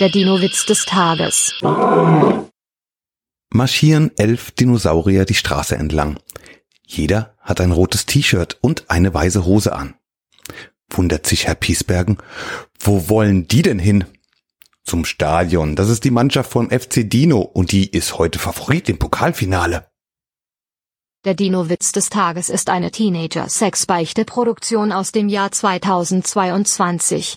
Der Dino-Witz des Tages. Marschieren elf Dinosaurier die Straße entlang. Jeder hat ein rotes T-Shirt und eine weiße Hose an. Wundert sich Herr Piesbergen, wo wollen die denn hin? Zum Stadion. Das ist die Mannschaft vom FC Dino und die ist heute Favorit im Pokalfinale. Der Dino-Witz des Tages ist eine Teenager-Sex-Beichte-Produktion aus dem Jahr 2022.